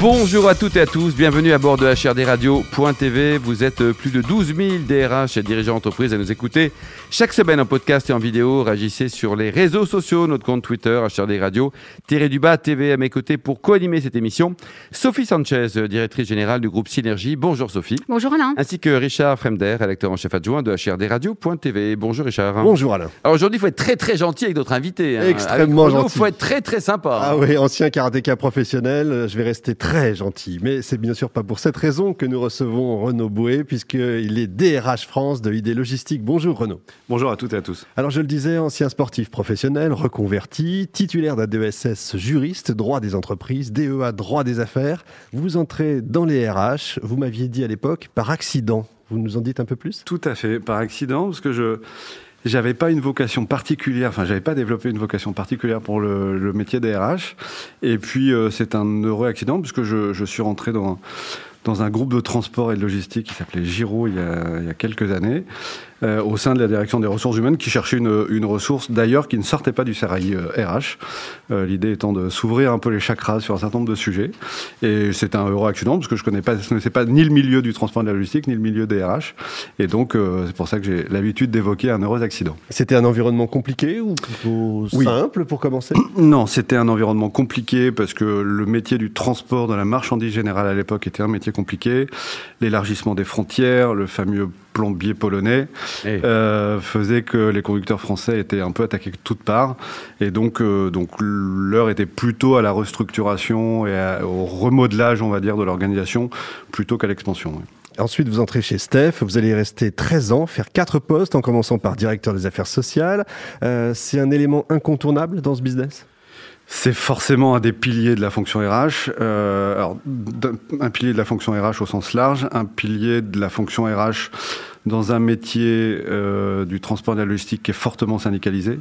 Bonjour à toutes et à tous, bienvenue à bord de HRDRadio.tv. Vous êtes plus de 12 000 DRH et dirigeants d'entreprise à nous écouter chaque semaine en podcast et en vidéo. Réagissez sur les réseaux sociaux, notre compte Twitter, HRD Radio, du bas TV à mes côtés pour co-animer cette émission. Sophie Sanchez, directrice générale du groupe Synergie. Bonjour Sophie. Bonjour Alain. Ainsi que Richard Fremder, rédacteur en chef adjoint de HRDRadio.tv. Bonjour Richard. Bonjour Alain. Alors aujourd'hui, il faut être très très gentil avec notre invité. Hein. Extrêmement gentil. Il faut être très très sympa. Ah oui, ancien karatéka professionnel, je vais rester très gentil. Mais c'est bien sûr pas pour cette raison que nous recevons Renaud Bouet, puisqu'il est DRH France de ID Logistique. Bonjour Renaud. Bonjour à toutes et à tous. Alors je le disais, ancien sportif professionnel, reconverti, titulaire d'un DESS juriste, droit des entreprises, DEA, droit des affaires. Vous entrez dans les RH, vous m'aviez dit à l'époque, par accident. Vous nous en dites un peu plus? Tout à fait, par accident, parce que je j'avais pas une vocation particulière, enfin j'avais pas développé une vocation particulière pour le, métier des. Et puis euh, c'est un heureux accident puisque je, je suis rentré dans dans un groupe de transport et de logistique qui s'appelait Giro il y, a, il y a quelques années. Euh, au sein de la direction des ressources humaines qui cherchait une, une ressource d'ailleurs qui ne sortait pas du CRI RH. Euh, L'idée étant de s'ouvrir un peu les chakras sur un certain nombre de sujets. Et c'est un heureux accident parce que je connais pas, je connaissais pas ni le milieu du transport et de la logistique ni le milieu des RH. Et donc euh, c'est pour ça que j'ai l'habitude d'évoquer un heureux accident. C'était un environnement compliqué ou plutôt simple pour commencer Non, c'était un environnement compliqué parce que le métier du transport de la marchandise générale à l'époque était un métier compliqué. L'élargissement des frontières, le fameux plombier polonais eh. euh, faisait que les conducteurs français étaient un peu attaqués de toutes parts. Et donc, euh, donc l'heure était plutôt à la restructuration et au remodelage, on va dire, de l'organisation, plutôt qu'à l'expansion. Ensuite, vous entrez chez Steph, vous allez rester 13 ans, faire quatre postes en commençant par directeur des affaires sociales. Euh, c'est un élément incontournable dans ce business? C'est forcément un des piliers de la fonction RH. Euh, alors, un pilier de la fonction RH au sens large, un pilier de la fonction RH dans un métier euh, du transport et de la logistique qui est fortement syndicalisé.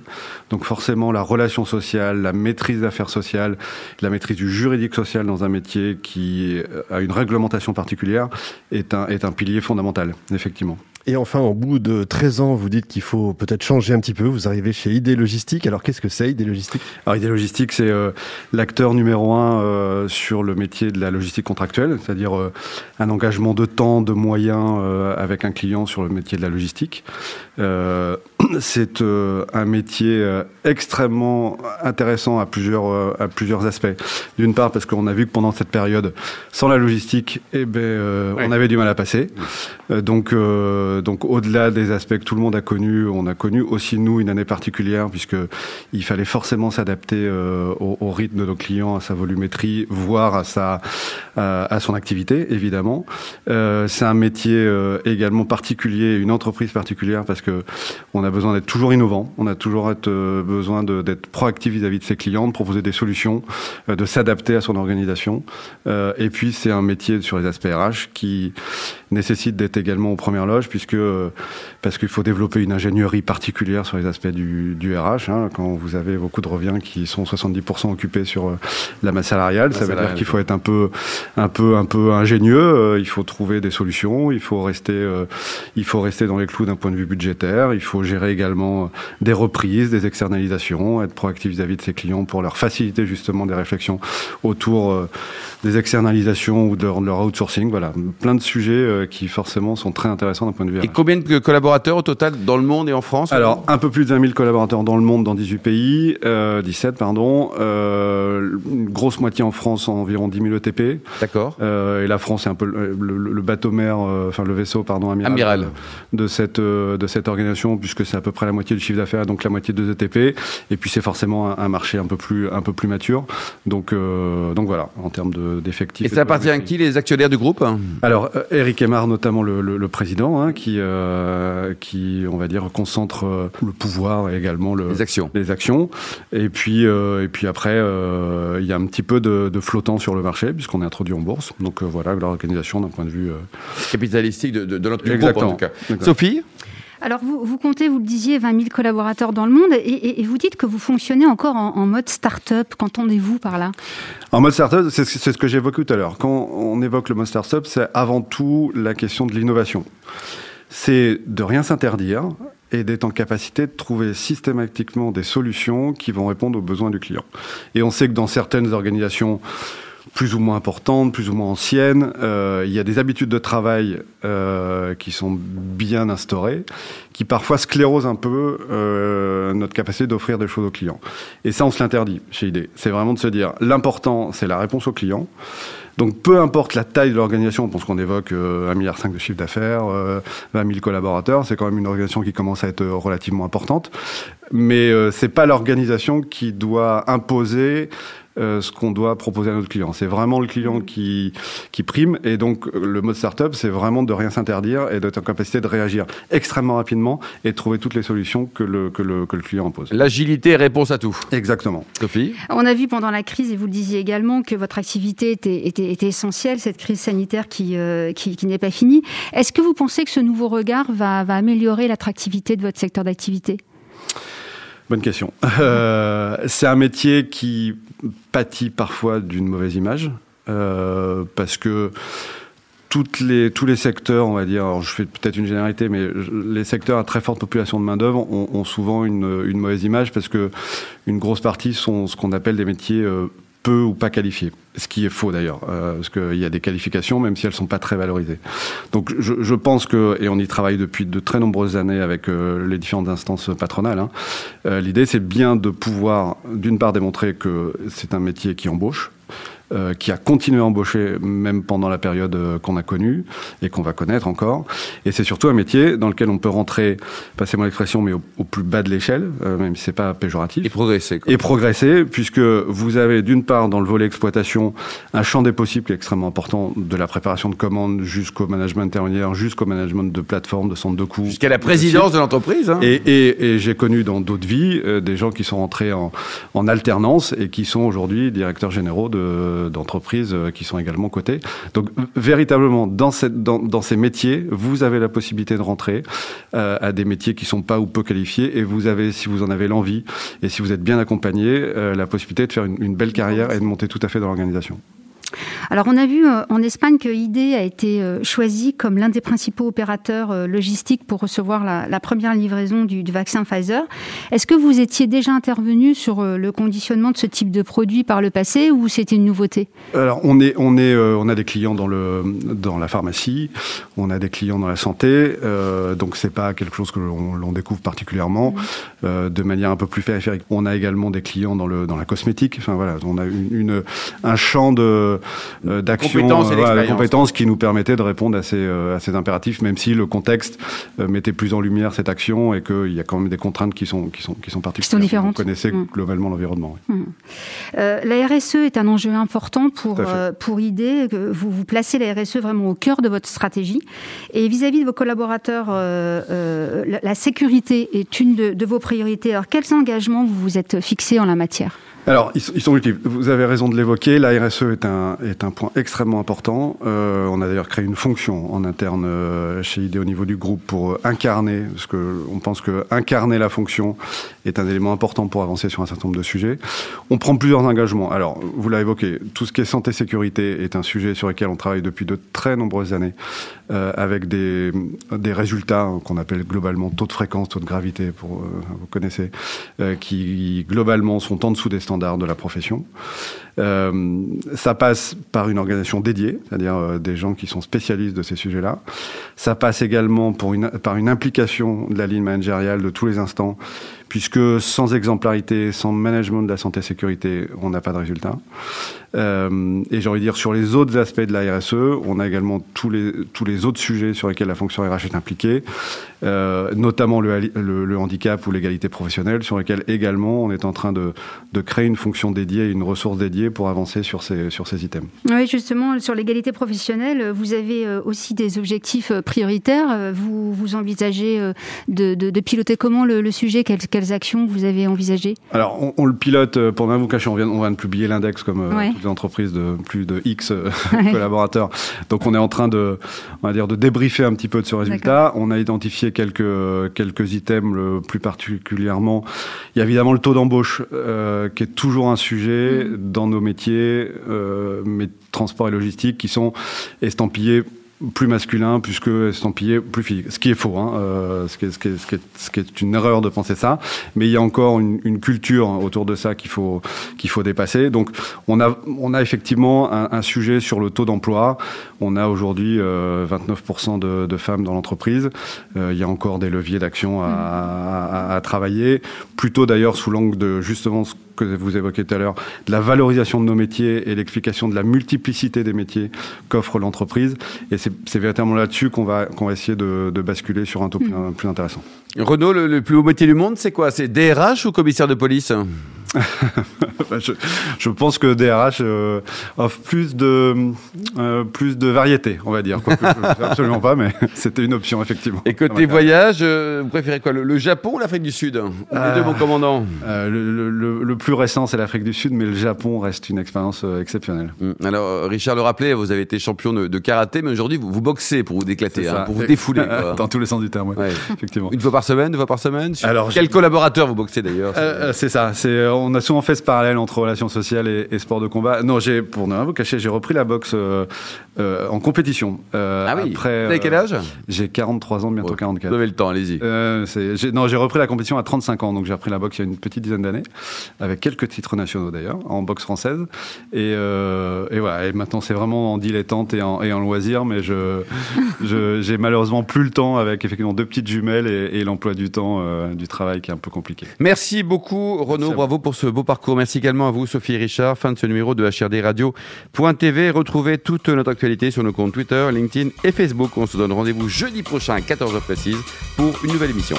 Donc forcément, la relation sociale, la maîtrise d'affaires sociales, la maîtrise du juridique social dans un métier qui a une réglementation particulière est un, est un pilier fondamental, effectivement. Et enfin, au bout de 13 ans, vous dites qu'il faut peut-être changer un petit peu. Vous arrivez chez ID Logistique. Alors, qu'est-ce que c'est ID Logistique? Alors, ID Logistique, c'est euh, l'acteur numéro un euh, sur le métier de la logistique contractuelle, c'est-à-dire euh, un engagement de temps, de moyens avec un client sur le métier de la logistique. c'est un métier extrêmement intéressant à plusieurs, à plusieurs aspects. D'une part, parce qu'on a vu que pendant cette période, sans la logistique, eh ben, on avait du mal à passer. donc, euh, donc au-delà des aspects que tout le monde a connus, on a connu aussi nous une année particulière puisque il fallait forcément s'adapter euh, au, rythme de nos clients, à sa volumétrie, voire à sa à, son activité évidemment. Euh, c'est un métier également particulier, une entreprise particulière parce que on a besoin d'être toujours innovant, on a toujours besoin d'être proactif vis-à-vis de ses clients, de proposer des solutions, de s'adapter à son organisation. et puis c'est un métier sur les aspects RH qui nécessite d'être également aux premières loges puisque parce qu'il faut développer une ingénierie particulière sur les aspects du, du RH. Hein, quand vous avez beaucoup de reviens qui sont 70% occupés sur euh, la masse salariale, ça veut dire qu'il faut être un peu, un peu, un peu ingénieux. Euh, il faut trouver des solutions. Il faut rester, euh, il faut rester dans les clous d'un point de vue budgétaire. Il faut gérer également des reprises, des externalisations, être proactif vis-à-vis de ses clients pour leur faciliter justement des réflexions autour des externalisations ou de leur outsourcing. Voilà, plein de sujets qui forcément sont très intéressants d'un point de vue. Et combien de collaborateurs au total dans le monde et en France Alors, un peu plus de 20 000 collaborateurs dans le monde, dans 18 pays, euh, 17 pardon, euh, une grosse moitié en France, environ 10 000 ETP. D'accord. Euh, et la France est un peu le, bateau-mère, euh, enfin le vaisseau, pardon, amiral, amiral. De, cette euh, de cette organisation, puisque c'est à peu près la moitié du chiffre d'affaires, donc la moitié de ETP. Et puis c'est forcément un, marché un peu plus un peu plus mature. Donc donc voilà, en termes d'effectifs. et ça appartient à qui les actionnaires du groupe? Alors Eric Emar, notamment le, le président, hein, qui euh, qui, on va dire, concentre euh, le pouvoir et également le, les actions. Les actions. Et puis, euh, et puis après, il y a un petit peu de, flottant sur le marché puisqu'on est introduit en bourse. Donc voilà, l'organisation d'un point de vue capitalistique de, notre groupe en tout cas. Sophie. Alors, vous, vous, comptez, vous le disiez, 20 000 collaborateurs dans le monde et, vous dites que vous fonctionnez encore en, mode start-up. Qu'entendez-vous par là? En mode start-up, c'est ce que j'évoquais tout à l'heure. Quand on évoque le mode start-up, c'est avant tout la question de l'innovation. c'est de rien s'interdire et d'être en capacité de trouver systématiquement des solutions qui vont répondre aux besoins du client. Et on sait que dans certaines organisations, plus ou moins importantes, plus ou moins anciennes. Euh, il y a des habitudes de travail euh, qui sont bien instaurées, qui parfois sclérosent un peu euh, notre capacité d'offrir des choses aux clients. Et ça, on se l'interdit chez ID. C'est vraiment de se dire, l'important, c'est la réponse au client. Donc peu importe la taille de l'organisation, on pense qu'on évoque 1,5 milliard de chiffre d'affaires, 20 000 collaborateurs, c'est quand même une organisation qui commence à être relativement importante. Mais euh, c'est pas l'organisation qui doit imposer euh, ce qu'on doit proposer à notre client. C'est vraiment le client qui, qui prime. Et donc, le mode startup, c'est vraiment de rien s'interdire et d'être en capacité de réagir extrêmement rapidement et de trouver toutes les solutions que le, que le, que le client impose. L'agilité, réponse à tout. Exactement. Sophie On a vu pendant la crise, et vous le disiez également, que votre activité était, était, était essentielle, cette crise sanitaire qui, euh, qui, qui n'est pas finie. Est-ce que vous pensez que ce nouveau regard va, va améliorer l'attractivité de votre secteur d'activité? Bonne question. Euh, c'est un métier qui pâtit parfois d'une mauvaise image, euh, parce que toutes les, tous les secteurs, on va dire, alors je fais peut-être une généralité, mais les secteurs à très forte population de main-d'œuvre ont, souvent une, une, mauvaise image parce que une grosse partie sont ce qu'on appelle des métiers euh, peu ou pas qualifiés. Ce qui est faux d'ailleurs, euh, parce qu'il y a des qualifications, même si elles ne sont pas très valorisées. Donc je, je, pense que, et on y travaille depuis de très nombreuses années avec euh, les différentes instances patronales, hein, l'idée c'est bien de pouvoir, d'une part, démontrer que c'est un métier qui embauche, euh, qui a continué à embaucher même pendant la période euh, qu'on a connue et qu'on va connaître encore. Et c'est surtout un métier dans lequel on peut rentrer, passez-moi l'expression, mais au, au, plus bas de l'échelle, euh, même si c'est pas péjoratif. Et progresser. Quoi. Et progresser, puisque vous avez d'une part dans le volet exploitation un champ des possibles qui est extrêmement important, de la préparation de commandes jusqu'au management intermédiaire, jusqu'au management de plateformes, de centres de coûts. Jusqu'à la présidence de l'entreprise. Hein. Et, et, et j'ai connu dans d'autres vies euh, des gens qui sont rentrés en, en alternance et qui sont aujourd'hui directeurs généraux de d'entreprises euh, qui sont également cotées. Donc véritablement, dans, ces métiers, vous avez la possibilité de rentrer euh, à des métiers qui sont pas ou peu qualifiés et vous avez, si vous en avez l'envie et si vous êtes bien accompagné, euh, la possibilité de faire une belle carrière et de monter tout à fait dans l'organisation. Alors, on a vu euh, en Espagne que ID a été euh, choisi comme l'un des principaux opérateurs euh, logistiques pour recevoir la, la première livraison du, du, vaccin Pfizer. Est-ce que vous étiez déjà intervenu sur le conditionnement de ce type de produit par le passé ou c'était une nouveauté? Alors, on, est, on, est, on a des clients dans, le, dans la pharmacie, on a des clients dans la santé, donc c'est pas quelque chose que l'on découvre particulièrement mmh. de manière un peu plus périphérique. On a également des clients dans, le, dans la cosmétique, enfin voilà, on a une, une un champ de d'action, compétences, voilà, compétences qui nous permettaient de répondre à ces, euh, à ces impératifs, même si le contexte euh, mettait plus en lumière cette action et qu'il y a quand même des contraintes qui sont, qui sont, qui sont particulières. Qui sont différentes. Vous connaissez mmh. globalement l'environnement. Oui. Mmh. Euh, la RSE est un enjeu important pour, euh, pour ID. Vous, vous placez la RSE vraiment au cœur de votre stratégie. Et vis-à-vis -vis de vos collaborateurs, euh, la, la, sécurité est une de, de vos priorités. Alors, quels engagements vous vous êtes fixés en la matière? Alors, ils, sont multiples. Vous avez raison de l'évoquer. La RSE est un, est un point extrêmement important. Euh, on a d'ailleurs créé une fonction en interne euh, chez ID au niveau du groupe pour euh, incarner, parce que on pense que incarner la fonction est un élément important pour avancer sur un certain nombre de sujets. On prend plusieurs engagements. Alors, vous l'avez évoqué, tout ce qui est santé-sécurité est un sujet sur lequel on travaille depuis de très nombreuses années, euh, avec des, des résultats qu'on appelle globalement taux de fréquence, taux de gravité, pour, euh, vous connaissez, qui globalement sont en dessous des standards de la profession. Euh, ça passe par une organisation dédiée, c'est-à-dire euh, des gens qui sont spécialistes de ces sujets-là. Ça passe également pour une, par une implication de la ligne managériale de tous les instants, puisque sans exemplarité, sans management de la santé-sécurité, on n'a pas de résultat. Euh, et j'ai envie de dire, sur les autres aspects de la RSE, on a également tous les, tous les autres sujets sur lesquels la fonction RH est impliquée, euh, notamment le, handicap ou l'égalité professionnelle, sur lesquels également on est en train de, de créer une fonction dédiée, une ressource dédiée pour avancer sur ces, sur ces items. Oui, justement, sur l'égalité professionnelle, vous avez euh, aussi des objectifs prioritaires. Vous, vous envisagez de, piloter comment le, sujet? Quelles, quelles, actions vous avez envisagées Alors, on, on, le pilote, pour ne vous cacher, on vient, on vient de publier l'index comme ouais. toutes les entreprises de plus de X ouais. collaborateurs. Donc, on est en train de, on va dire, de débriefer un petit peu de ce résultat. On a identifié quelques, quelques items le plus particulièrement. Il y a évidemment le taux d'embauche euh, qui est toujours un sujet mmh. dans nos métiers, euh, mais transport et logistique, qui sont estampillés plus masculin, puisque estampillé plus physique. Ce qui est faux, hein, euh, ce, qui est, ce, qui est, ce, qui est, ce, qui est, une erreur de penser ça. Mais il y a encore une, une culture autour de ça qu'il faut qu'il faut dépasser. Donc on a on a effectivement un, un sujet sur le taux d'emploi. On a aujourd'hui euh, 29% de, de, femmes dans l'entreprise. Euh, il y a encore des leviers d'action à, à, à, travailler, plutôt d'ailleurs sous l'angle de justement ce que vous évoquez tout à l'heure, de la valorisation de nos métiers et l'explication de la multiplicité des métiers qu'offre l'entreprise. Et c'est véritablement là-dessus qu'on va, qu'on va essayer de, de, basculer sur un taux plus, mmh. plus intéressant. Renaud, le, le, plus haut métier du monde, c'est quoi? C'est DRH ou commissaire de police? je, je, pense que DRH euh, offre plus de, euh, plus de variété, on va dire. Quoi, absolument pas, mais c'était une option, effectivement. Et côté voyage, euh, vous préférez quoi Le, le Japon ou l'Afrique du Sud Les deux, mon commandant le, le, plus récent, c'est l'Afrique du Sud, mais le Japon reste une expérience exceptionnelle. Mmh. Alors, Richard le rappelait, vous avez été champion de, de karaté, mais aujourd'hui, vous, vous boxez pour vous déclater, hein, pour vous défouler. Quoi. Dans tous les sens du terme, ouais. Ouais. effectivement. Une fois par semaine, deux fois par semaine Alors, Quel collaborateur vous boxez d'ailleurs C'est ça, c'est on a souvent fait ce parallèle entre relations sociales et, sport de combat. Non, j'ai, pour ne rien vous cacher, j'ai repris la boxe euh, euh, en compétition. Euh, ah oui. Après, vous avez quel âge? J'ai 43 ans, bientôt 44. Vous avez le temps, allez-y. non, j'ai repris la compétition à 35 ans, donc j'ai repris la boxe il y a une petite dizaine d'années, avec quelques titres nationaux d'ailleurs, en boxe française. Et, et voilà, et maintenant c'est vraiment en dilettante et en, et en loisir, mais je, j'ai malheureusement plus le temps avec effectivement deux petites jumelles et, et l'emploi du temps du travail qui est un peu compliqué. Merci beaucoup, Renaud. Bravo pour ce beau parcours. Merci également à vous, Sophie et Richard. Fin de ce numéro de HRD Radio.tv. Retrouvez toute notre actualité sur nos comptes Twitter, LinkedIn et Facebook. On se donne rendez-vous jeudi prochain à 14h précise pour une nouvelle émission.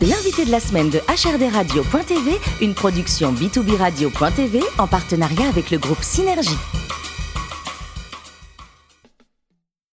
L'invité de la semaine de HRD Radio.tv, une production B2B Radio.tv en partenariat avec le groupe Synergie.